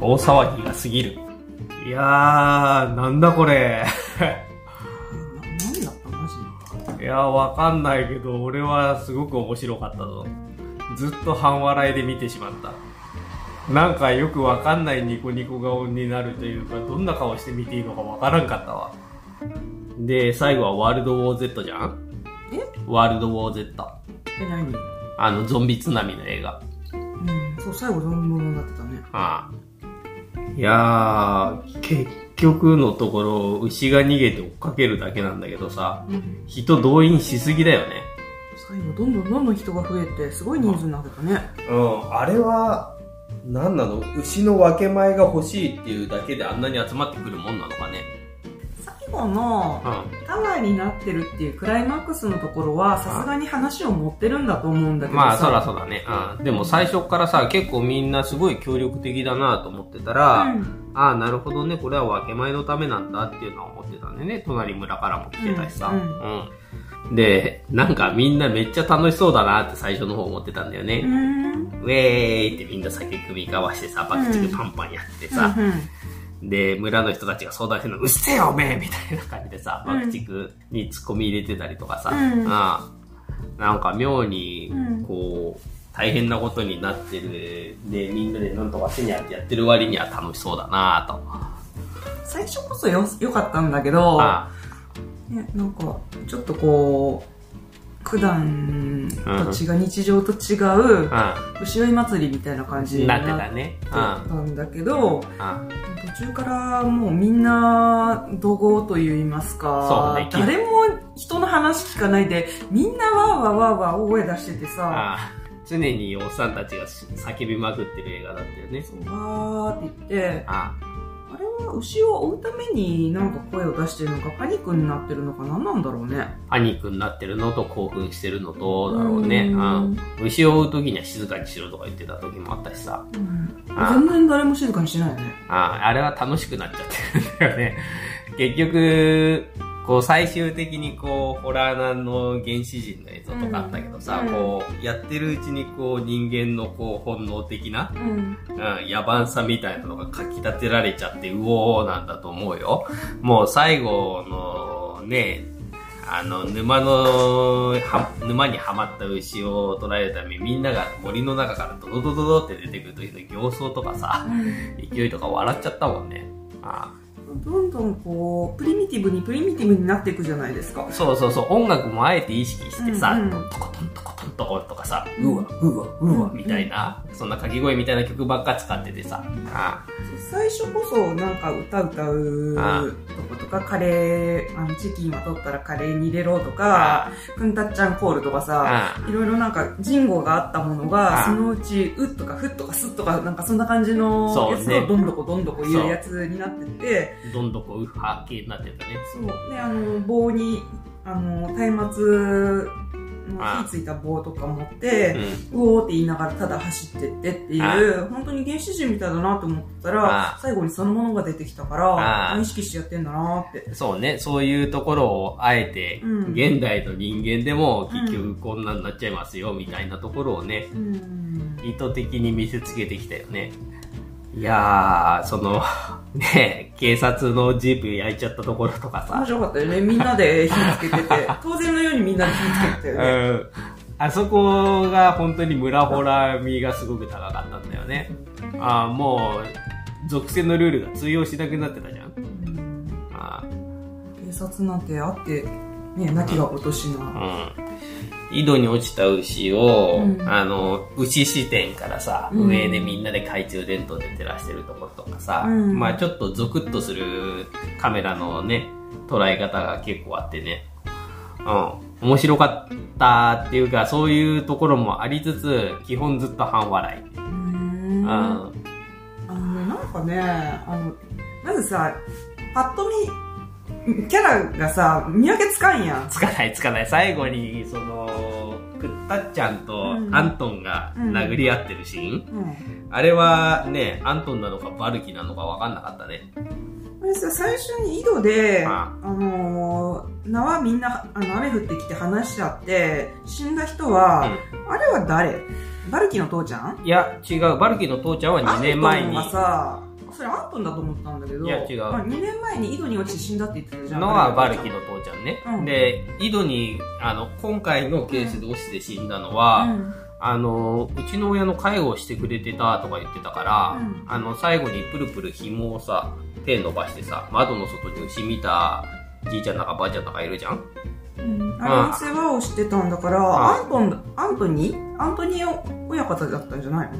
大騒ぎが過ぎる。いやー、なんだこれ。何だった？マジいやー、わかんないけど、俺はすごく面白かったぞ。ずっと半笑いで見てしまった。なんかよくわかんないニコニコ顔になるというか、どんな顔して見ていいのかわからんかったわ。で、最後はワールドウォー Z じゃん？え？ワールドウォー Z。え、何？あの、ゾンビ津波の映画。うん、そう、最後ゾンビものになってたね。ああ。いやー、結局のところ、牛が逃げて追っかけるだけなんだけどさ、うん。人動員しすぎだよね。最後、どんどんどんどん人が増えて、すごい人数になってたね。うん、あれは、何なの？牛の分け前が欲しいっていうだけであんなに集まってくるもんなのかね。最後のうタワーになってるっていうクライマックスのところは、さすがに話を持ってるんだと思うんだけん。どさ。まあ、そらそうだね。うん。でも最初からさ、結構みんなすごい協力的だなと思ってたら、うんああ、なるほどね、これは分け前のためなんだっていうのは思ってたんでね、隣村からも来てたしさ。うんうん。で、なんかみんなめっちゃ楽しそうだなって最初の方思ってたんだよね。うん。ウェーイってみんな酒組み交わしてさ、爆竹パンパンやってさ、で、村の人たちが相談してるの、うっせえよ、おめえみたいな感じでさ、うん。爆竹に突っ込み入れてたりとかさ、うん。ああなんか妙にうん、こう、大変なことになってる、で、みんなでなんとかせにゃってやってる割には楽しそうだなと。最初こそよ、良かったんだけど、あ。ね、なんか、ちょっとこう、普段と違う、日常と違う、あ、牛追い祭りみたいな感じになってたんだけど、あ途中からもうみんな怒号と言いますか、ね。誰も人の話聞かないで、みんなわーわーわーわー大声出しててさ、あ常におっさんたちが叫びまくってる映画だったよね。わーって言って、ああれは牛を追うためになんか声を出してるのか、パニックになってるのか、何なんだろうね。パニックになってるのと興奮してるのと、だろうね。ううんん。牛を追う時には静かにしろとか言ってた時もあったしさ。うん、あ全然誰も静かにしてないよね。ああれは楽しくなっちゃってるんだよね。結局、こう最終的にこう、ホラーなんの原始人の映像とかあったけどさ、うんこう、やってるうちにこう人間のこう本能的な、うん。うん、野蛮さみたいなのがかき立てられちゃって、うおーなんだと思うよ。もう最後のね、あの、沼の、は沼にはまった牛を捉えるためにみんなが森の中からドドドドドって出てくる時の形相とかさ、勢いとか笑っちゃったもんね。あどんどんこう、プリミティブにプリミティブになっていくじゃないですか。あ。そうそうそう、音楽もあえて意識してさ、うんうん。トコトントコトントコとかさ、ううん。わ、うわ、うわ、うんみたいな、そんな掛け声みたいな曲ばっか使っててさ、あ最初こそなんか歌歌うあとことか、カレー、あの、チキンは取ったらカレーに入れろとあか、くんたっちゃんコールとかさ、あいろいろなんか人語があったものが、あそのうち、うとかふとかすとか、なんかそんな感じのそうね。やつをどんどこどんどこ言うやつになってて、どんどこウッハー系になってたね。そう。で、あの、棒に、あの、松明火ついた棒とか持って、うん。うおーって言いながらただ走ってってっていう、本当に原始人みたいだなと思ったらあ、最後にそのものが出てきたかあら、意識してやってんだなって。そうね、そういうところをあえて、うん現代の人間でも結局こんなになっちゃいますよ、みたいなところをね、うん。意図的に見せつけてきたよね。いやー、その、ね、警察のジープ焼いちゃったところとか面さ、白かったよね。みんなで火つけてて、当然のようにみんなで火つけてたうよね。ん。あそこが本当に村ホラー味がすごく高かったんだよね。あーもう、属性のルールが通用しなくなってたじゃん。うんあー警察なんてあって、ね、亡きが落としな。うん。井戸に落ちた牛を、うんあの、牛視点からさ、うん上でみんなで懐中電灯で照らしてるところとかさ、うんまあちょっとゾクッとするカメラのね、捉え方が結構あってね、うん。面白かったっていうか、そういうところもありつつ、基本ずっと半笑い。うーん。うん。あのね、なんかね、あの、まずさ、パッと見、キャラがさ、見分けつかんやん。つかないつかない。最後に、その、くったっちゃんとうんアントンが殴り合ってるシーン、うん。あれはね、アントンなのかバルキなのか分かんなかったね。これさ、最初に井戸で、ああのー、縄みんな、あの、雨降ってきて話し合って、死んだ人は、あれは誰？バルキの父ちゃん？いや、違う。バルキの父ちゃんは2年前にアントンがさ、それアントンだと思ったんだけど。いや違う。まあ、2年前に井戸に落ちて死んだって言ってたじゃん。のはバルキの父ちゃんね。うん。で、井戸に、あの、今回のケースで落ちて死んだのは、うん。あの、うちの親の介護をしてくれてたとか言ってたから、うん。あの、最後にプルプル紐をさ、手伸ばしてさ、窓の外に牛見たじいちゃんなんかばあちゃんなんかいるじゃん。うん。あれ世話をしてたんだから、あ。アントンだ、アントニーアントニー親方だったんじゃないの？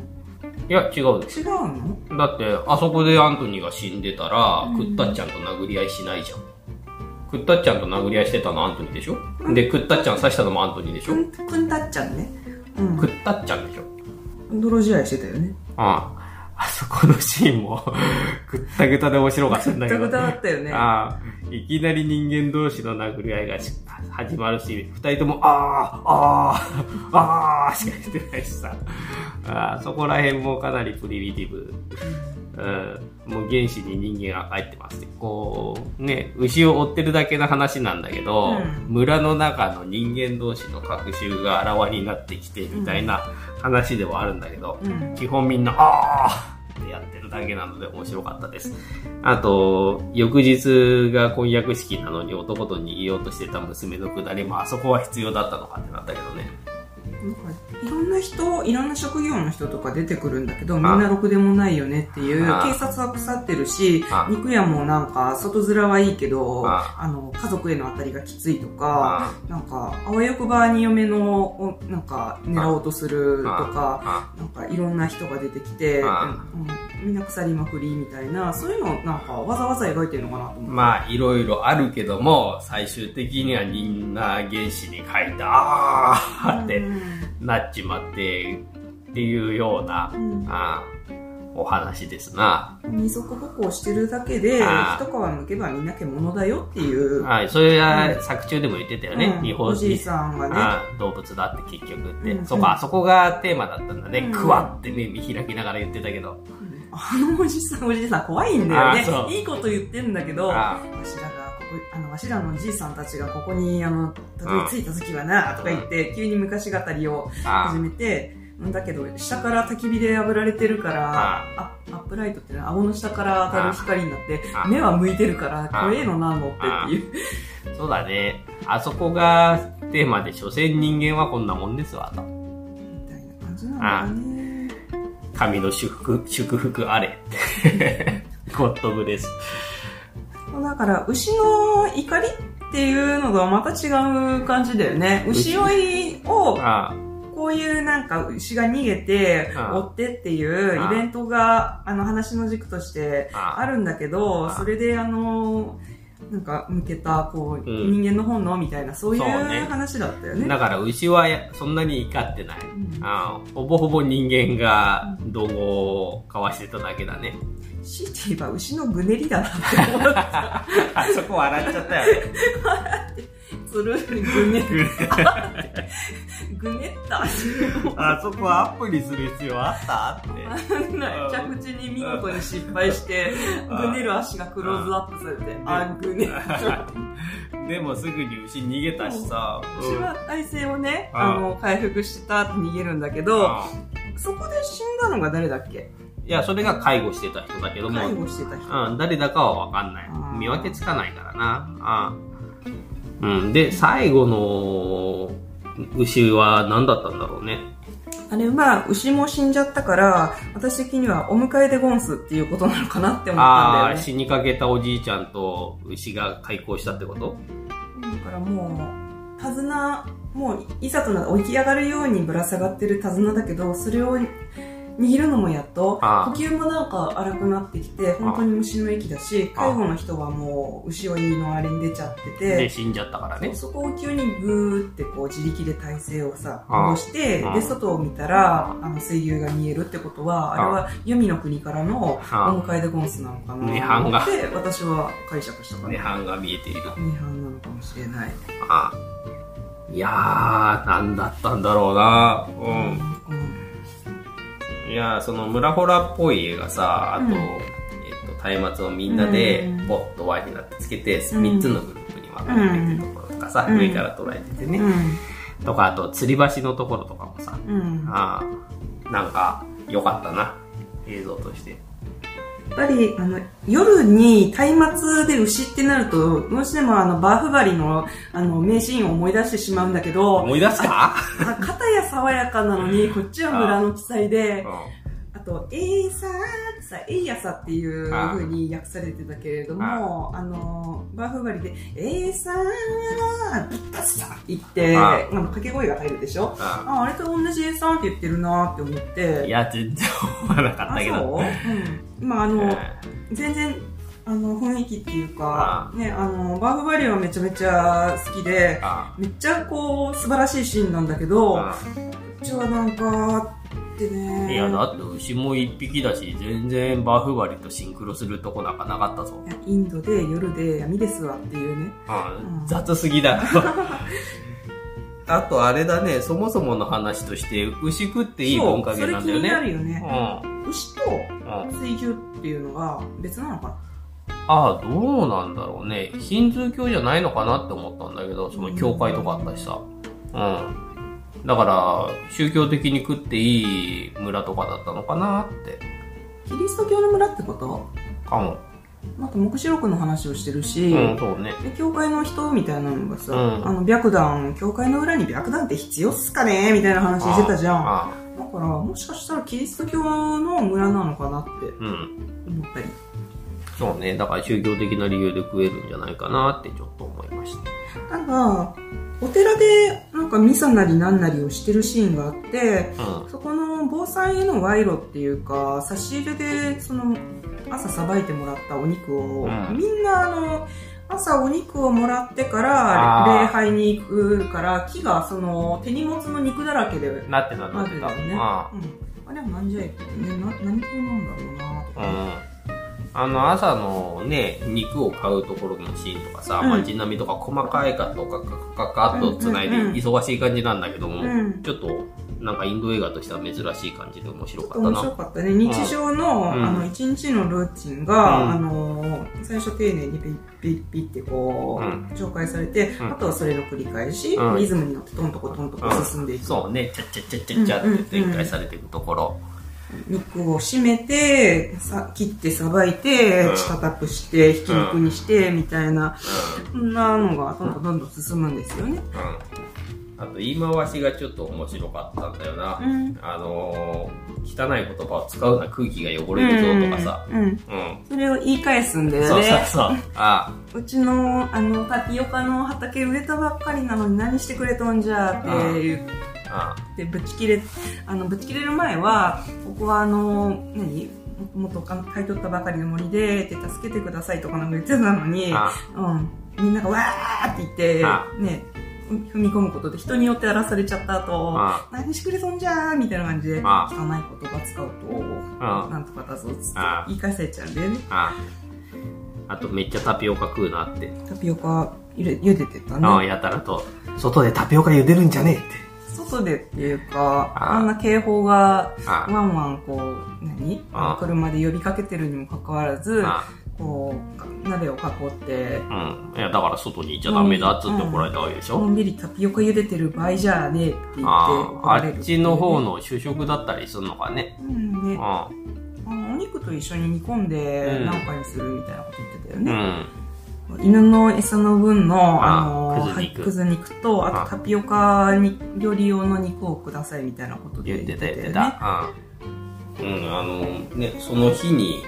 いや、違うです。違うの？だって、あそこでアントニーが死んでたら、うんクッタッちゃんと殴り合いしないじゃん。クッタッちゃんと殴り合いしてたのアントニーでしょ、で、クッタッちゃん刺したのもアントニーでしょ、くん、くんたっちゃんね。うんク。ッタッちゃんでしょ？泥試合してたよね。ああ。あそこのシーンも、ぐったぐたで面白かったんだけど。ぐったぐただったよねああ。いきなり人間同士の殴り合いがし始まるし、二人とも、ああ、ああ、ああ、しか言ってないしさ。ああそこら辺もかなりプリミティブ。うん、もう原始に人間が帰ってますね。こう、ね、牛を追ってるだけの話なんだけど、うん村の中の人間同士の隔週があらわになってきてみたいな話ではあるんだけど、うん。基本みんな、あーってやってるだけなので面白かったです。あと、翌日が婚約式なのに男と逃げようとしてた娘のくだりもあそこは必要だったのかってなったけどね。なんかいろんな人、いろんな職業の人とか出てくるんだけど、みんなろくでもないよねっていう、あ。警察は腐ってるしあ、肉屋もなんか外面はいいけど、あ。あの、家族への当たりがきついとか、なんか、あわよくばに嫁の、おなんか、狙おうとするとか、あ。なんかいろんな人が出てきて、あ。うん、みんな腐りまくりみたいな、そういうのなんかわざわざ描いてるのかなと思って。まあ、いろいろあるけども、最終的にはみんな原始に書いた、あーってうんなっちまって、っていうような、うん。あお話ですな。二足歩行してるだけで、あ一皮むけばみんな獣だよっていう。はい、それは作中でも言ってたよね。うん。日本おじいさんがね。あ動物だって結局って、うん。そうか、あそこがテーマだったんだね、うん。クワって目見開きながら言ってたけど、あのおじさん、おじいさん怖いんだよね。いいこと言ってんだけど、わあしらの、わしらのおじいさんたちがここに、あの、たどり着いた時はな、とか言って、急に昔語りをあ始めて、だけど、下から焚き火で炙られてるから、アップライトってね、顎の下から当たる光になってあ、目は向いてるから、あ怖えのなのってっていう。そうだね、あそこがテーマで、所詮人間はこんなもんですわと。みたいな感じなんだよね。神の祝福、祝福あれ。ゴッドブレス。だから、牛の怒りっていうのがまた違う感じだよね。牛追いを、あこういうなんか牛が逃げて、あ追ってっていうイベントが、あの話の軸としてああ。るんだけど、あそれであの、なんか向けた、こう、うん。人間の本能みたいな、そういう話だったよね。だから牛はやそんなに怒ってない。うん。あほぼほぼ人間が道後を交わしてただけだね。強いて言えば牛のぐねりだなって思った。あそこ笑っちゃったよね。つるぐね、ぐねった。あそこアップにする必要あったって。着地に見事に失敗して、ぐねる足がクローズアップされて、あ、ぐね。でもすぐに牛逃げたしさ。牛は体勢をね、ああの、回復したって逃げるんだけど、そこで死んだのが誰だっけ？いや、それが介護してた人だけども、介護してた人。うん、誰だかはわかんない見分けつかないからな。あうん、で、最後の牛は何だったんだろうね。あれは、牛も死んじゃったから、私的にはお迎えでゴンスっていうことなのかなって思ったんだああー、よね。死にかけたおじいちゃんと牛が開口したってこと？だからもう、手綱、もういざとな起き上がるようにぶら下がってる手綱だけど、それを握るのもやっと、ああ呼吸もなんか荒くなってきて、本当に虫の息だし、ああ介護の人はもう牛追いのあれに出ちゃってで、て、死んじゃったからね。そこを急にグーってこう自力で体勢をさ、ああ戻して、ああで、外を見たら、あの水牛が見えるってことは、あれは黄泉の国からのおあ迎えでゴンスなのかなって私は解釈したから。涅槃が見えている。涅槃なのかもしれない。あいやー、なんだったんだろうな。ううんん。いやー、その村ホラっぽい絵がさ、あと、うんえっと、松明をみんなでうん、ボッと輪になってつけて、うん3つのグループに分かれてるところとかさ、うん上から捉えててね。うん。とか、あと、吊り橋のところとかもさ、うん。あーなんか、良かったな。映像として。やっぱりあの夜に松明で牛ってなるとどうしてもあのバーフバリのあの名シーンを思い出してしまうんだけど思い出すか？あ片や爽やかなのにこっちは村の記載でうあと「エイサー」ってさ「エイヤサ」っていう風に訳されてたけれどもあのバーフバリで「エイサー」「ビッタスタ」って言ってあ。あの掛け声が入るでしょ？んああれと同じ「エイサー」って言ってるなって思って。うんいや、全然思わなかっあそう、たけど。うん、まああの、え全然あの雰囲気っていうかあねあのバーフバリはめちゃめちゃ好きであめっちゃこう素晴らしいシーンなんだけどこあ。っちはなんかってね。いや、だって牛も一匹だし、全然バーフバリとシンクロするとこなんかなかったぞ。インドで夜で闇ですわっていうね。うんうん。雑すぎだ。あとあれだね、そもそもの話として、牛食っていい文化そう圏なんだよそれ気になね。るよね、うん。牛とうん水牛っていうのが別なのかな？ああ、どうなんだろうね。ヒンズー教じゃないのかなって思ったんだけど、その教会とかあったしさ。うん。だから、宗教的に食っていい村とかだったのかなって。キリスト教の村ってこと？かも。あと黙示録の話をしてるし、うん、そうね。で教会の人みたいなのがさ、うんあの白檀教会の裏に白檀って必要っすかねみたいな話してたじゃんあだからもしかしたらキリスト教の村なのかなって。思ったりそうね。だから宗教的な理由で食えるんじゃないかなってちょっと思いました。ただお寺でなんかミサなりなんなりをしてるシーンがあってうそこの坊さんへの賄賂っていうか差し入れでその朝さばいてもらったお肉を、うん。みんなあの朝お肉をもらってから礼拝に行くから木がその手荷物の肉だらけでん。なってた、ななっててたよね、あうん、あれはなんじゃい、ね、な何風なんだろうなとあ。か、うん。あの、朝のね、肉を買うところのシーンとかさ、うん。街並みとか細かいカットカカカッと繋いで忙しい感じなんだけども、うん。ちょっと、なんかインド映画としては珍しい感じで面白かった面白な。かったね。日常の,、うん。あの一日のルーチンが、うん。あの最初丁寧にピッピッピッってこう、うん。紹介されて、うん。あとはそれの繰り返し、うん。リズムに乗ってトントコトントコ進んでいく、そうね、ちゃっちゃっちゃっちゃっちゃって展開されていくところ。肉を締めてさ切ってさばいてうんチカタップしてひき肉にして、みたいなそんなのがどんどんどんどん進むんですよね、うん。あと言い回しがちょっと面白かったんだよな。うんあのー、汚い言葉を使うな空気が汚れるぞとかさ。うんうんうん。それを言い返すんだよそうねそうそう。あうちのあのタピオカの畑植えたばっかりなのに何してくれとんじゃって言っあ、あてぶち切れあのぶち切れる前はここはあの何？もっと買い取ったばかりの森でって助けてくださいとかなんか言ってたのに、あ、うん、みんながわーって言ってあね踏み込むことで人によって荒らされちゃった後あ、何してくれとんじゃーみたいな感じで汚いあ言葉使うとあなんとかだぞっつってあ言い返されちゃうんだよね。あ。あとめっちゃタピオカ食うなって。タピオカ茹で茹でてたね。ああ、やたらと。外でタピオカ茹でるんじゃねえって。外でっていうかああんな警報があ。ワンワンこう何？あ。車で呼びかけてるにもかかわらずあ。こう鍋を囲ってうん。いや、だから外に行っちゃダメだっつって怒られたわけでしょ？のんびりタピオカ茹でてる場合じゃねえって言ってあっちの方の主食だったりするのかね。うんね。あお肉と一緒に煮込んでうん。何かにするみたいなこと言ってたようね、ん。犬の餌の分のああのはいくず肉とああとタピオカに料理用の肉をくださいみたいなことで言ってた言ってよねた。うん。うん、あの、ね、その日に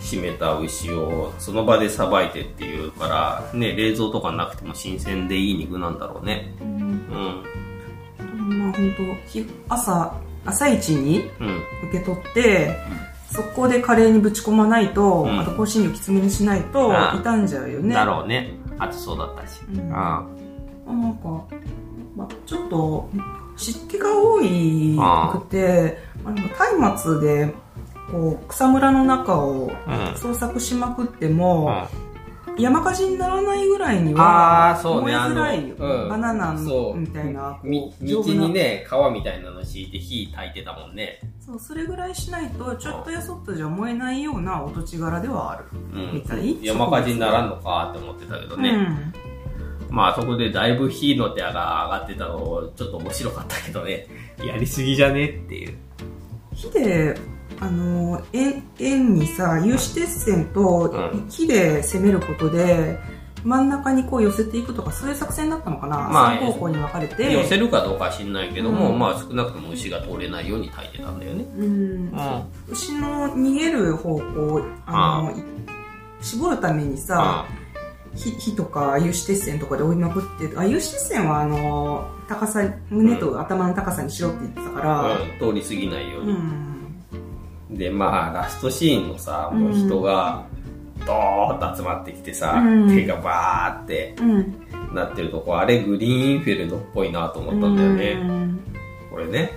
締めた牛をその場でさばいてっていうから、ね、冷蔵とかなくても新鮮でいい肉なんだろうね。うんうん。まあ本当朝朝一にうん。受け取って、速攻でカレーにぶち込まないと、うん。あと香辛料きつめにしないと傷んじゃうよね。だろうね。熱そうだったし。うん。ああなんか、まあ、ちょっと湿気が多いくてあの松明でこう草むらの中をうん。捜索しまくってうも、ん。山火事にならないぐらいにあはあ、そうね。燃えづらいよ、うん。バナナみたいな道にね、川みたいなの敷いて火焚いてたもんね。そうそれぐらいしないとちょっとやそっとじゃ燃えないようなお土地柄ではある、うんみたい山火事にならんのかって思ってたけどね。うんまあそこでだいぶ火の手が上がってたのちょっと面白かったけどね。やりすぎじゃねっていう。火であの円円にさ有刺鉄線と木で攻めることで、真ん中にこう寄せていくとかそういう作戦だったのかな、まあ、3方向に分かれて。寄せるかどうかは知んないけども、うん、まあ少なくとも牛が通れないように炊いてたんだよね、うん、うん、牛の逃げる方向あの、絞るためにさ、火火とか有刺鉄線とかで追いまくってあ有刺鉄線はあの高さ胸と頭の高さにしろって言ってたから、うん、通り過ぎないように、うん、でまあラストシーンのさもう人がドーッと集まってきてさ、うん、手がバーってなってるとこあれグリーンフェルドっぽいなと思ったんだよね、これね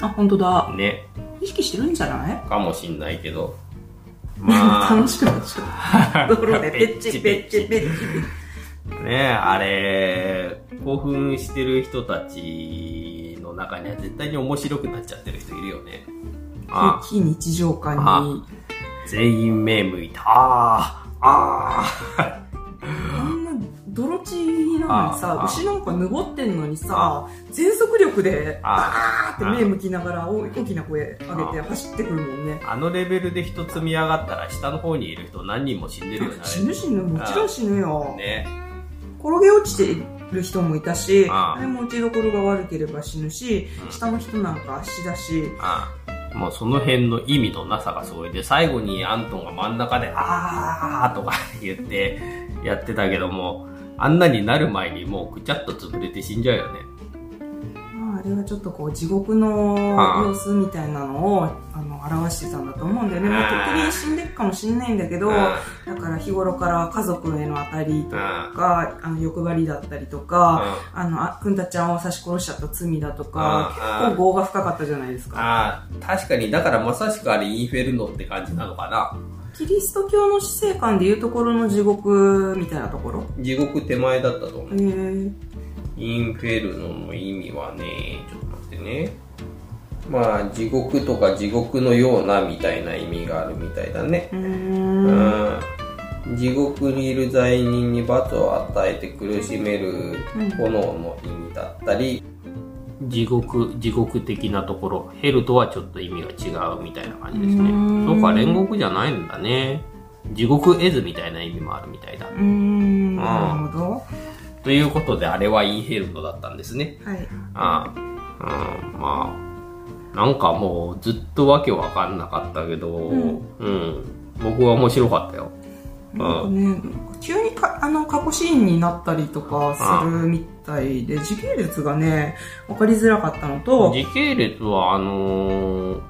あ本当だね意識してるんじゃない？かもしんないけど まあ。楽しくなっちゃう。ところで、ペッチペッチペッチ。ねあれ、興奮してる人たちの中には絶対に面白くなっちゃってる人いるよね。あ非日常感に。全員目向いた。ああ、ああ。泥地なのにさ、牛なんか濁ってんのにさ、全速力で、あーって目向きながら大きな声上げて走ってくるもんね。あのレベルで人積み上がったら下の方にいる人何人も死んでるよね。死ぬ死ぬ、もちろん死ぬよ。ね。転げ落ちてる人もいたし、あれも打ちどころが悪ければ死ぬし、下の人なんか死だし、もうその辺の意味のなさがすごいで、最後にアントンが真ん中で、あーとか言ってやってたけども、あんなになる前にもうぐちゃっと潰れて死んじゃうよね。まあ、あれはちょっとこう地獄の様子みたいなのをあの表してたんだと思うんだよね。まあ、とっくに死んでくかもしんないんだけど、だから日頃から家族への当たりとか、あの欲張りだったりとか、あの、あくんたちゃんを刺し殺しちゃった罪だとか、結構業が深かったじゃないですか。あ確かに、だからまさしくあれインフェルノって感じなのかな。キリスト教の死生観でいうところの地獄みたいなところ？地獄手前だったと思う。インフェルノの意味はね、ちょっと待ってね。まあ、地獄とか地獄のようなみたいな意味があるみたいだね。うん地獄にいる罪人に罰を与えて苦しめる炎の意味だったり、地獄、地獄的なところ、ヘルとはちょっと意味が違うみたいな感じですね。そうか、煉獄じゃないんだね。地獄絵図みたいな意味もあるみたいだ。うん、なるほど。ということで、あれはインヘルトだったんですね。はい。ああ、うん、まあ、なんかもうずっとわけわかんなかったけど、うん、うん、僕は面白かったよ。なんかね、急にかあの過去シーンになったりとかするみたいで、時系列がね、わかりづらかったのと。時系列は、あのー、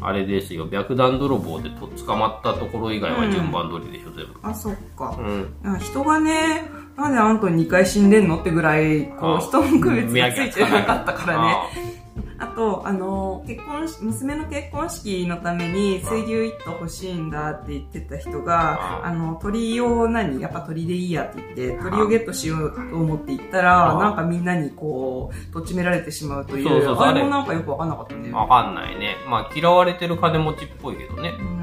あれですよ、白弾泥棒でと捕まったところ以外は順番通りでしょ、うん、全部。あ、そっか。うん。人がね、なんであんた2回死んでんのってぐらい、こう、人の区別がついてなかったからね。あと、あの、結婚し、娘の結婚式のために水牛一頭欲しいんだって言ってた人が、あの、鳥を何やっぱ鳥でいいやって言って、鳥をゲットしようと思って行ったら、なんかみんなにこう、とっちめられてしまうという、そうそうあれもなんかよくわかんなかったね。わかんないね。まあ嫌われてる金持ちっぽいけどね。うん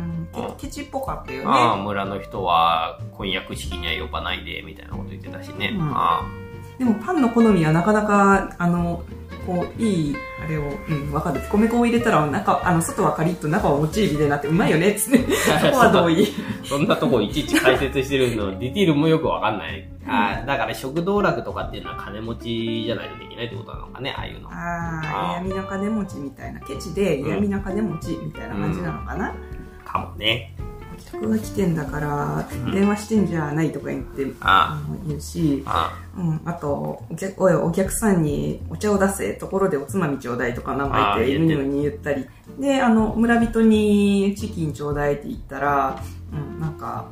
ケチっぽかったよね。ああ、村の人は婚約式には呼ばないで、みたいなこと言ってたしね。うん、ああでもパンの好みはなかなか、あの、こう、いい、あれを、うん、わかる。米粉を入れたら、中、あの、外はカリッと中はもちりみたいになって、うまいよね、つって。そこは同意。そんなとこいちいち解説してるの、ディティールもよくわかんない。あだから食道楽とかっていうのは金持ちじゃないとできないってことなのかね、ああいうの。ああ、嫌味な金持ちみたいな。ケチで嫌味な金持ちみたいな感じなのかな。うん、かもね。客が来てんだから、電話してんじゃないとか言って、あ言うし、あうん、あとお客、おい、お客さんにお茶を出せ、ところでおつまみちょうだいとかなんか言って、犬のに言ったり。で、あの、村人にチキンちょうだいって言ったら、うん、なんか、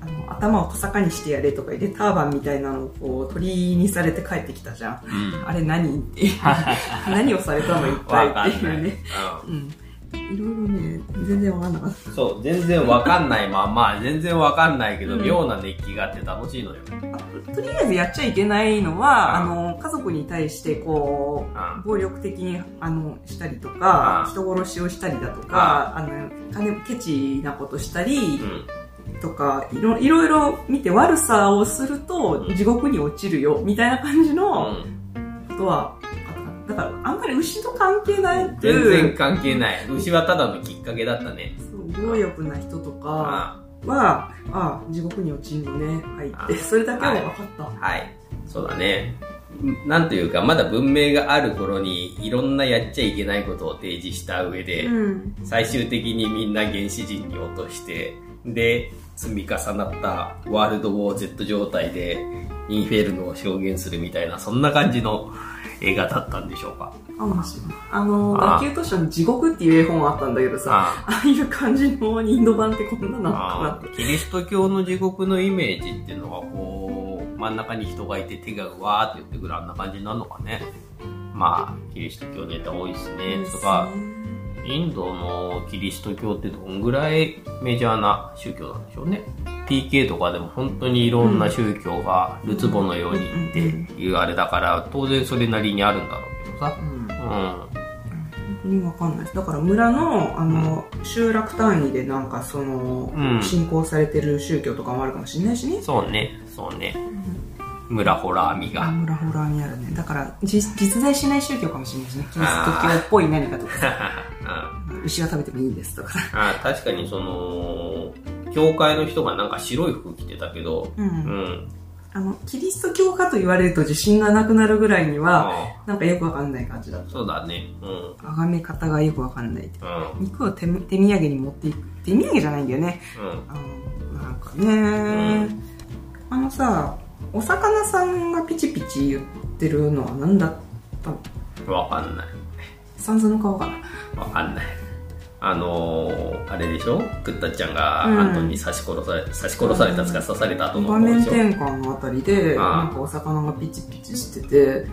あの頭をトサカにしてやれとか言ってターバンみたいなのをこう鳥にされて帰ってきたじゃん、うん、あれ何って 何をされたの一体っていうね、うんいろいろね、全然わかんなかった。そう、全然わかんないまあまあ、全然わかんないけど、うん、妙な熱気があって楽しいのよ。とりあえずやっちゃいけないのは、あの、家族に対して、こう、暴力的に、あの、したりとか、人殺しをしたりだとか、あの、金、ケチなことしたり、とかいろいろ見て悪さをすると地獄に落ちるよみたいな感じのことはだからあんまり牛と関係ない全然関係ない。牛はただのきっかけだったね。そう強欲な人とかはああ地獄に落ちんのね入ってそれだけは分かった。はい、はい、そうだね。なんというか、まだ文明がある頃にいろんなやっちゃいけないことを提示した上で、うん、最終的にみんな原始人に落として、で、積み重なったワールドウォー Z 状態でインフェルノを表現するみたいな、そんな感じの映画だったんでしょうか？あの、学級図書に地獄っていう絵本あったんだけどさ、ああいう感じのインド版ってこんなのかなって。キリスト教の地獄のイメージっていうのは、こう、真ん中に人がいて手がわーって言ってくるあんな感じになるのかね。まあ、キリスト教ネタ多いですね。とか、インドのキリスト教ってどんぐらいメジャーな宗教なんでしょうね。PK とかでも本当にいろんな宗教がるつぼのようにっていうあれだから当然それなりにあるんだろうけどさ。うん。うん本当にわかんないだから村の、あの、うん、集落単位でなんかその、うん、信仰されてる宗教とかもあるかもしれないしね。そうね、そうね。村ホラー味が。村ホラー味あるね。だから実、実在しない宗教かもしれないしね。キリスト教っぽい何かとかさ。牛は食べてもいいんですとかさ。あ確かにその、教会の人がなんか白い服着てたけど、うん。うん、あの、キリスト教かと言われると自信がなくなるぐらいには、なんかよくわかんない感じだった。そうだね。うん。あがめ方がよくわかんない。うん、肉を手手土産に持っていく。手土産じゃないんだよね。うん。あの、なんかね、うん、あのさ、お魚さんがピチピチ言ってるのは何だったの？わかんない。サンズの顔かな。わかんない。あのー、あれでしょ？グッタちゃんがアントに刺し殺され、うん、刺し殺されたつか刺された後の場面転換のあたりでなんかお魚がピチピチしてて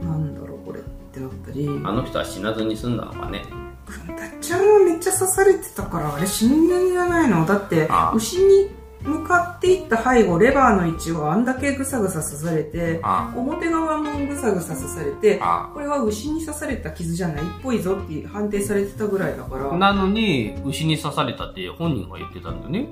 なんだろうこれってなったり。あの人は死なずに済んだのかね？グッタちゃんはめっちゃ刺されてたからあれ死んでんじゃないの？だって牛に向かっていった背後レバーの位置はあんだけぐさぐさ刺されて表側もぐさぐさ刺されてこれは牛に刺された傷じゃないっぽいぞって判定されてたぐらいだから。なのに牛に刺されたって本人が言ってたんだよね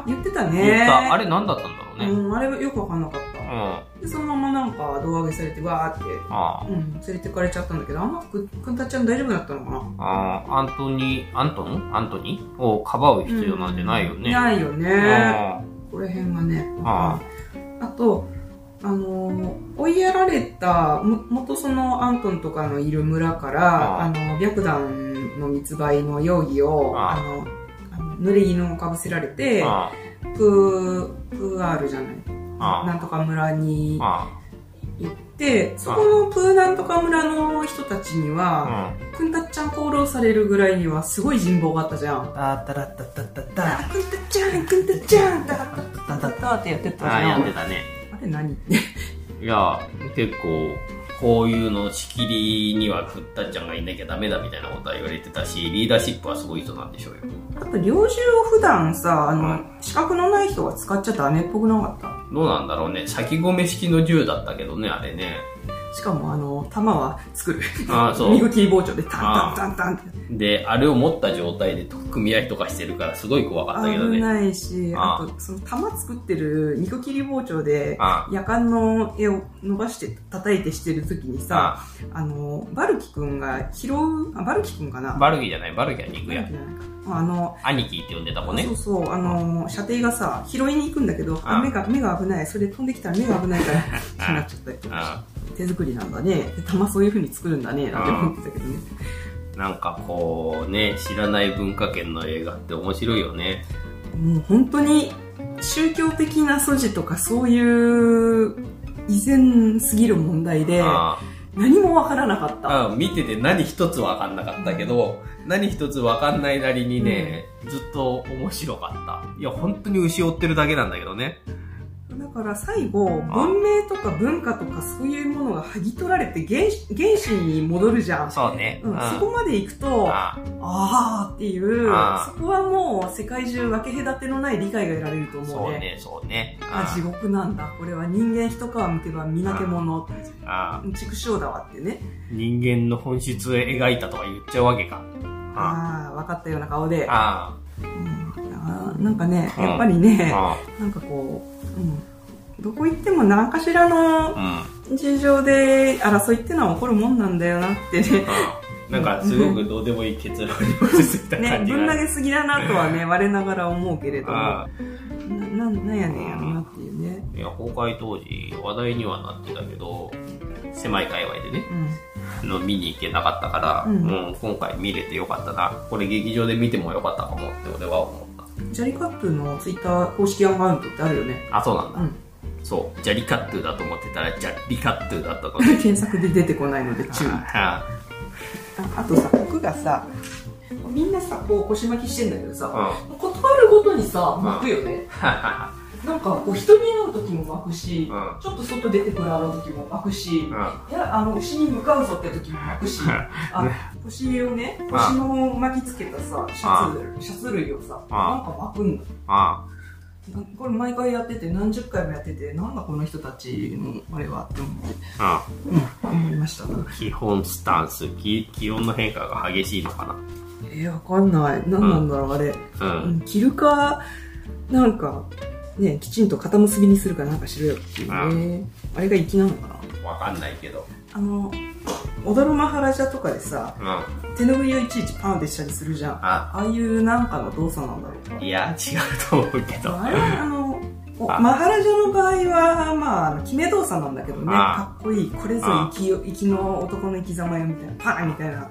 あ言ってたね。言った。あれ何だったんだろうね、うん、あれよく分かんなかった、うん、でそのままなんか胴上げされてわーって。あ、うん、連れてかれちゃったんだけどあんまくくんたちゃん大丈夫だったのかな。あアントニーアントン？アントニー？をかばう必要なんてないよね、うん、ないよね。ここら辺がね。ああ。とあの追いやられたも元そのアントンとかのいる村からあの白檀の密売の容疑をあの濡れ衣をかぶせられて、プー、プーアールじゃない、なんとか村に行って、そこのプーなんとか村の人たちには、くんたっちゃん功労されるぐらいにはすごい人望があったじゃん。あったらったったったった。くんたっちゃん、くんたっちゃん、たたたたたってやってたじゃん。あ、やってたね。あれ何？いや、結構、こういうの仕切りにはふったちゃんがいなきゃダメだみたいなことは言われてたし、リーダーシップはすごい人なんでしょうよ。あと、猟銃を普段さ、あの、うん、資格のない人が使っちゃダメっぽくなかった？どうなんだろうね。先込め式の銃だったけどね、あれね。しかもあの、弾は作る。ああ、そう。右切り包丁でタンタンタンタンって。で、あれを持った状態で組合とかしてるからすごい怖かったけどね。危ないし、あと、その弾作ってる肉切り包丁で、夜間の絵を伸ばして叩いてしてる時にさ、あの、バルキ君が拾う、あ、バルキ君かな？バルキじゃない、バルキは肉屋。あの、兄貴って呼んでたもんね。そうそう、あの、射程がさ、拾いに行くんだけど、目が、目が危ない。それ飛んできたら目が危ないから、ってなっちゃったりとか。手作りなんだね。玉そういう風に作るんだね、なんて思ってたけどね。なんかこうね、知らない文化圏の映画って面白いよね。もう本当に宗教的な素地とかそういう依然すぎる問題で、何もわからなかった。見てて何一つわかんなかったけど、何一つわかんないなりにね、うん、ずっと面白かった。いや、本当に牛追ってるだけなんだけどね。だから最後、文明とか文化とかそういうものが剥ぎ取られて原原始に戻るじゃん。そうね。うん、そこまで行くと、ああっていう、そこはもう世界中分け隔てのない理解が得られると思うね。そうね、そうね。あ、地獄なんだ。これは人間一皮むけば見なけ者。ああ。畜生だわってね。人間の本質を描いたとか言っちゃうわけか。ああ、分かったような顔で。ああ。うん、なんかね、やっぱりね、なんかこう、うん、どこ行っても何かしらの、事情で争いってのは起こるもんなんだよなってね。なんかすごくどうでもいい結論に落ち着いた感じが、ね、ぶん投げすぎだなとはね、我ながら思うけれども。な、な、なんやねんやろなっていうね。いや、公開当時話題にはなってたけど、狭い界隈でね、うん、の見に行けなかったから、うん、もう今回見れてよかったな。これ劇場で見てもよかったかもって俺は思った。ジャリカップのツイッター公式アカウントってあるよね。あ、そうなんだ。うんそう。ジャリカットゥだと思ってたらジャリカットゥだったので 検索で出てこないので注意。ああとさ僕がさみんなさこう腰巻きしてんだけどさ、うん、断るごとにさ巻くよね、うん、なんかこう人に会う時も巻くし、うん、ちょっと外出てくるあの時も巻くし、いやあの牛に向かうぞって時も巻くし、あ腰をね腰の巻きつけたさシャツシャツ類をさなんか巻くんだこれ毎回やってて何十回もやっててなんだこの人たちのあれはって思って、ああ。うん、思いました。な基本スタンス。気気温の変化が激しいのかな。えー、わかんない。何なんだろう、うん、あれ、うん、着るかなんかねきちんと肩結びにするかなんかしろよっていうね、うん、あれが粋なのかな。わかんないけどあの踊るマハラジャとかでさ、うん、手拭いをいちいちパンってしたりするじゃん。あ。あいうなんかの動作なんだろう。かいや違うと思うけど。あれ？あのマハラジャの場合は、まあ、決め動作なんだけどね、かっこいい。これぞ生き生きの男の生き様よみたいな、パーンみたいな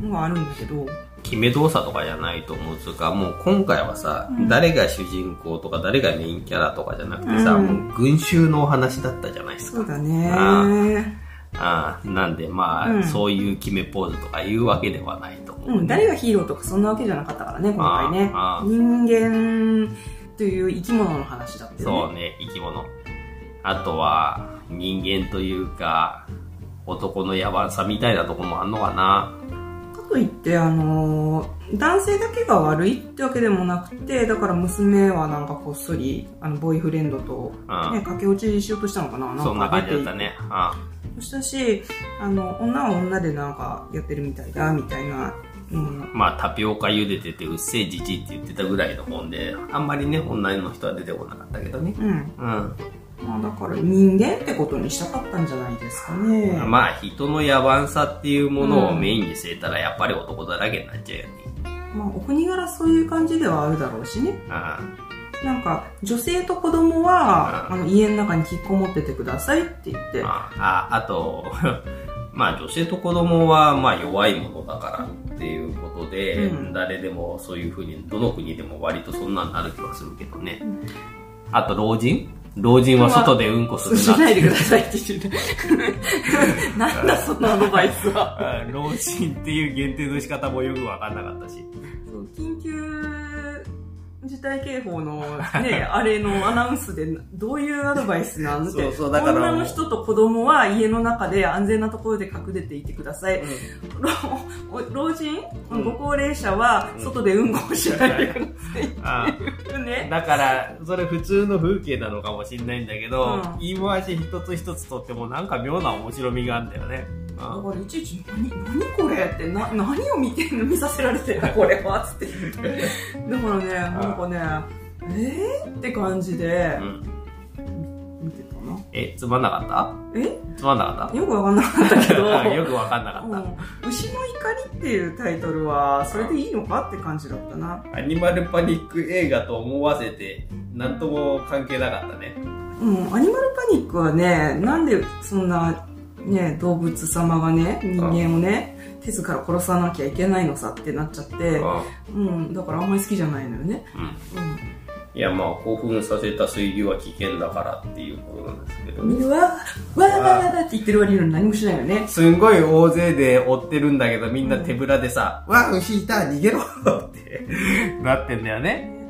のがあるんだけど。決め動作とかじゃないと思う。つうか、もう今回はさ、うん、誰が主人公とか誰がメインキャラとかじゃなくてさ、うん、もう群衆のお話だったじゃないですか。そうだね。あなんでまあ、うん、そういう決めポーズとかいうわけではないと思う、ね、うん、誰がヒーローとかそんなわけじゃなかったからね今回ね。人間という生き物の話だってね。そうね生き物。あとは人間というか男のやばさみたいなとこもあんのかな。かといってあの男性だけが悪いってわけでもなくてだから娘はなんかこっそりあのボーイフレンドと、ね、駆け落ちしようとしたのかな。なんかそんな感じだったね。そしたしあの女は女でなんかやってるみたいだみたいな。うん、まあタピオカ茹でててうっせえじじって言ってたぐらいの本であんまりね女の人は出てこなかったけどね。うん、うん。まあ、だから人間ってことにしたかったんじゃないですかね。まあ人の野蛮さっていうものをメインに据えたらやっぱり男だらけになっちゃうよね、まあお国柄そういう感じではあるだろうしね。ああなんか女性と子供は、あの家の中に引っこもっててくださいって言って。あああと まあ女性と子供はまあ弱いものだからっていうことで、うん、誰でもそういうふうにどの国でも割とそんなになる気はするけどね、うん、あと老人？老人は外でうんこするなしないでくださいって言ってなんだそのアドバイスは。老人っていう限定の仕方もよく分かんなかったし。そう緊急事態警報のね、あれのアナウンスでどういうアドバイスなんて。そうそう、だから。女の人と子供は家の中で安全なところで隠れていてください。うん、老人、うん、ご高齢者は外でうんこをしないでください。ね。だから、それ普通の風景なのかもしれないんだけど、うん、言い回し一つ一つとってもなんか妙な面白みがあるんだよね。だからいちいち何「何これ?」ってな「何を見てんの見させられてるの これは」つって。だからねなんかねえー、って感じで、うん、見てたな。えつまんなかった？え？つまんなかった？よくわかんなかったけど。よくわかんなかった、うん、牛の怒りっていうタイトルはそれでいいのかって感じだったな。アニマルパニック映画と思わせて何とも関係なかったね。うん。アニマルパニックはねなんでそんなね、動物様がね、人間をね、手ずから殺さなきゃいけないのさってなっちゃって、うん、だからあんまり好きじゃないのよね。うん。うん、いや、まあ、興奮させた水牛は危険だからっていうことなんですけど、ね。わ、わーわーわーって言ってる割に何もしないよね。すんごい大勢で追ってるんだけど、みんな手ぶらでさ、うん、わー、牛いた、逃げろってなってんだよね。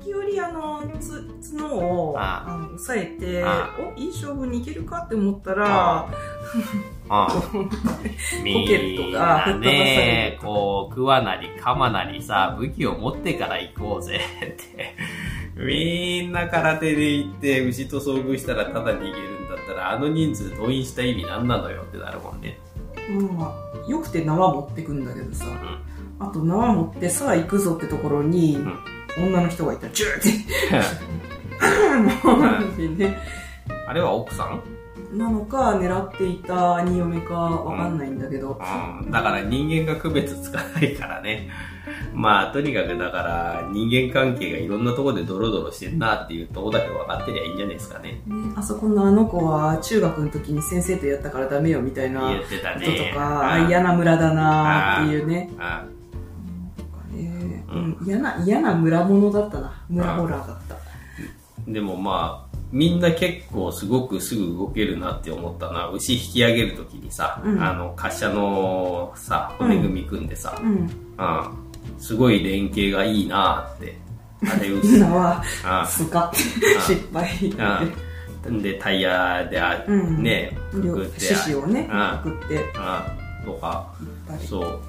時折あのつ角をあの押さえておいい勝負にいけるかって思ったら ポケットが吹っ飛ばされる。こう、桑なり鎌なりさ、武器を持ってから行こうぜって。みんな空手で行って牛と遭遇したらただ逃げるんだったら、あの人数動員した意味何なのよってなるもんね。うん、よくて縄持ってくんだけどさ、うん、あと縄持ってさあ行くぞってところに、うん女の人がいた。ら、ジューって。あれは奥さんなのか狙っていた兄嫁かわかんないんだけど、うん、うん、だから人間が区別つかないからね。まあとにかくだから人間関係がいろんなところでドロドロしてんなっていうとこだけ分かってりゃいいんじゃないですかね。ねあそこのあの子は中学の時に先生とやったからダメよみたいな言ってたね。とか、嫌な村だなっていうね。ああうん、嫌な嫌な村者だったな。村ホラーだった。でもまあみんな結構すごくすぐ動けるなって思ったのは牛引き上げるときにさ、うん、あの滑車のさ骨組み組んでさ、うん、うん、すごい連携がいいなってあれ牛 今はスカ失敗。でタイヤであ、うん、ねくくって。獅子をねくくって。とか。そう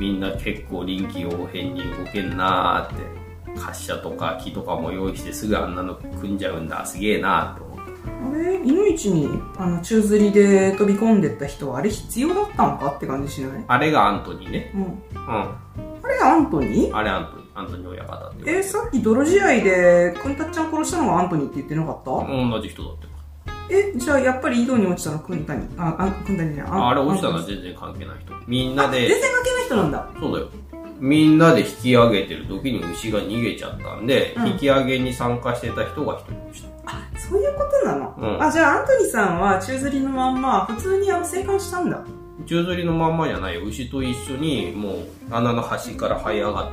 みんな結構臨機応変に動けんなーって。滑車とか木とかも用意してすぐあんなの組んじゃうんだ。すげえなって思った。あれ？いのいちにあの宙吊りで飛び込んでった人はあれ必要だったのかって感じしない？あれがアントニーね。うん、うん、あれがアントニー？あれアントニー。アントニー親方ってえー、さっき泥試合でくんたっちゃん殺したのがアントニーって言ってなかった？同じ人だってえじゃあやっぱり井戸に落ちたのくんたにああくんたにじゃああれ落ちたのは全然関係ない人。みんなで。全然関係ない人なんだ。そうだよ。みんなで引き上げてる時に牛が逃げちゃったんで、うん、引き上げに参加してた人が一人でした。あ、そういうことなの、うん、あ、じゃあアントニーさんは宙吊りのまんま普通にあの生還したんだ。宙吊りのまんまじゃないよ。牛と一緒にもう穴の端から這い上がっ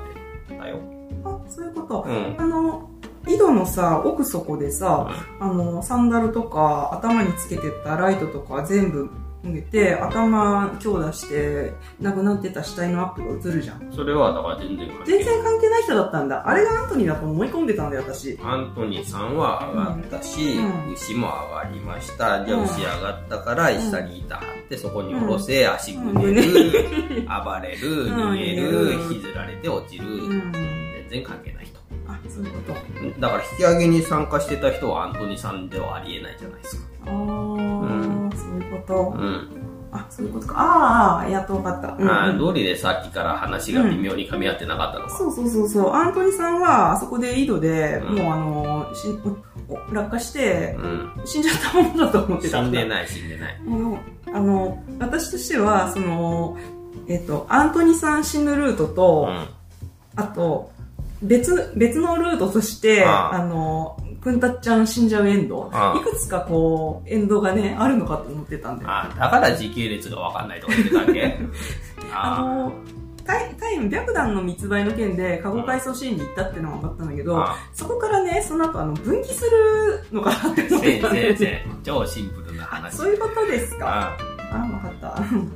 てたよ。あ、そういうこと。うん、あの、井戸のさ、奥底でさ、あの、サンダルとか頭につけてたライトとか全部脱げて、頭強打して、亡くなってた死体のアップが映るじゃん。それはだから全然関係全然関係ない人だったんだ。あれがアントニーだと思い込んでたんだよ、私。アントニーさんは上がったし、うん、牛も上がりました。じゃあ牛上がったから下に板張って、そこに下ろせ、足ぐねる、暴れる、逃げる、引きずられて落ちる。全然関係ない人。あ、そういうこと。だから引き上げに参加してた人はアントニーさんではありえないじゃないですか。ああ。そういうこと。うん。あ、そういうことか。ああ、やっと分かった。うん、あどうりでさっきから話が微妙に噛み合ってなかったのか、うん、そうそうそうそう。アントニさんは、あそこで井戸で、うん、もうあの、し落下して、死んじゃったものだと思ってた死んでない、死んでない。あの、私としては、その、えっ、と、アントニさん死ぬルートと、あと、別、別のルートとして、あの、くんたっちゃん死んじゃうエンド、いくつかこう、エンドがね、あるのかと思ってたんで。あだから時系列がわかんないとか言ってたっけあの、タイ、タイム、白弾の密売の件で、過去回想シーンに行ったっていうのは分かったんだけど、そこからね、その後、あの、分岐するのかなって思ってたんで。超シンプルな話。そういうことですか。あ、分かった。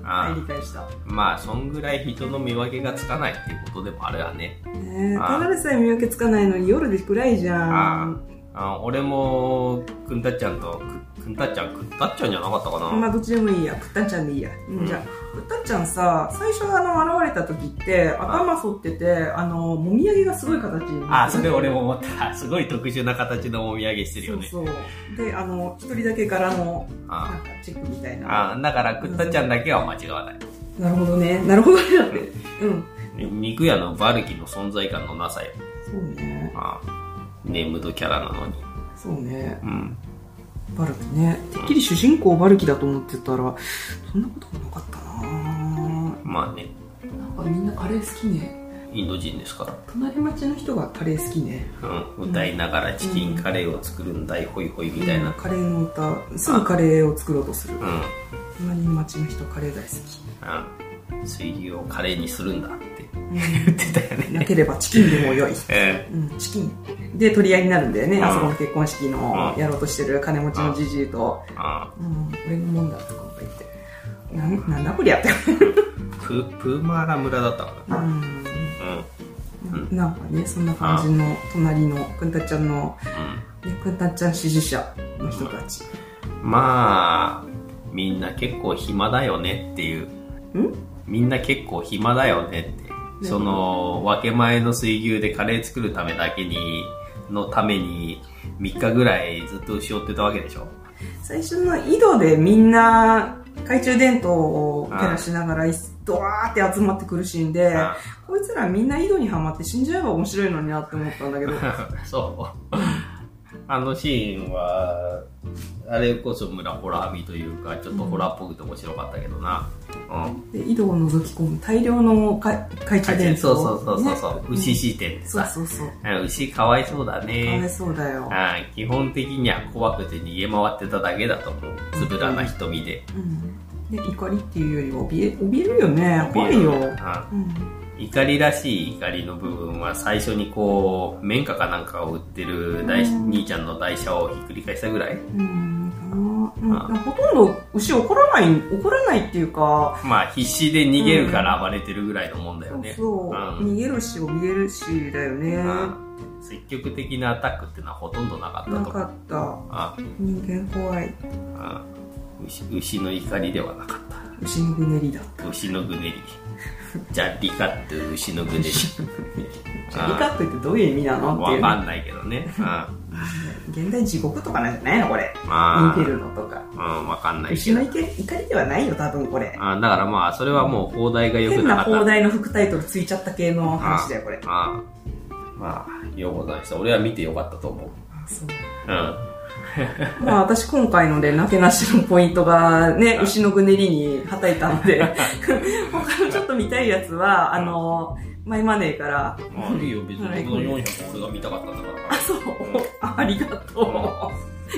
はい、理解した。まあ、そんぐらい人の見分けがつかないっていうことでもあるわね。ねえ、ただでさえ見分けつかないのに夜で暗いじゃん。あ俺もくんたっちゃんとくんたっちゃんくったっちゃんじゃなかったかな。まあどっちでもいいや。くったっちゃんでいいや、うん、じゃあくったっちゃんさ最初あの現れた時って頭反っててあのもみあげがすごい形にあそれ俺も思った。すごい特殊な形のもみあげしてるよね。そうそう。であの一人だけ柄のなんかチェックみたいな。あだからくったっちゃんだけは間違わない。なるほどね。なるほどね。だってうん肉屋のバルキの存在感のなさよ。そうね。ああネームドキャラなのに。そうね。うん。バルキね。てっきり主人公バルキだと思ってたらそんなこともなかったな。まあね。なんかみんなカレー好きね。インド人ですから。隣町の人がカレー好きね。うん。歌いながらチキンカレーを作るんだい、ホイホイみたいな、うん、カレーの歌すぐカレーを作ろうとする。うん。隣町の人カレー大好き。うん。水牛をカレーにするんだ言ってたよね。なければチキンでも良い、えーうん、チキン。で取り合いになるんだよね、うん、あそこの結婚式のやろうとしてる金持ちのじじいと、うん、俺のもんだとか言って。ななんだこりゃって。ププーマーラ村だったかなうん、うん、なんかねそんな感じの隣のくんたちゃんの、うん、くんたちゃん支持者の人たち、まあみんな結構暇だよねっていう。みんな結構暇だよねってその分け前の水牛でカレー作るためだけにのために3日ぐらいずっと牛追ってたわけでしょ？最初の井戸でみんな懐中電灯を照らしながらドワーって集まって苦しんでこいつらみんな井戸にはまって死んじゃえば面白いのになって思ったんだけど。そうあのシーンはあれこそ村ホラー味というか、ちょっとホラーっぽくて面白かったけどな。うん。で、井戸を覗き込む大量の懐中電灯。そうそうそうそう。ね、牛視点でさ。そうそうそう。牛かわいそうだね。かわいそうだよ。基本的には怖くて逃げ回ってただけだと思う。つぶらな瞳で。うん。で、怒りっていうより怯え、怯えるよね。怖いよ。うん怒りらしい怒りの部分は最初にこう綿花かなんかを売ってる大、兄ちゃんの台車をひっくり返したぐらい。うんほとんど牛怒らない怒らないっていうか。まあ必死で逃げるから暴れてるぐらいのもんだよね、そう、う。ん、逃げるし怯えるしだよね、うん、積極的なアタックっていうのはほとんどなかったとなかった。人間怖い。牛牛の怒りではなかった。牛のぐねりだった。牛のぐねり じゃあリカって牛のぐねりリカってってどういう意味なの？っていうわかんないけどね、うん、現代地獄とかなんじゃないのこれ？インフェルノとか。うんわかんない牛の怒りではないよ多分これ。あだからまあそれはもう放題がよくなかった。変な放題の副タイトルついちゃった系の話だよこれ。あまあようございました。俺は見てよかったと思う。そう。うん まあ私今回のでなけなしのポイントがね、牛のぐねりにはたいたので、他のちょっと見たいやつは、あの、マイマネーから。まあいいよ、別に僕の400俺が見たかったんだから。あ、そう。あ ありがと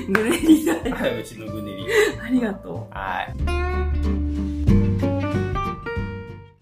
う。ぐねりだ。はい、うちのぐねり。ありがとう。はい。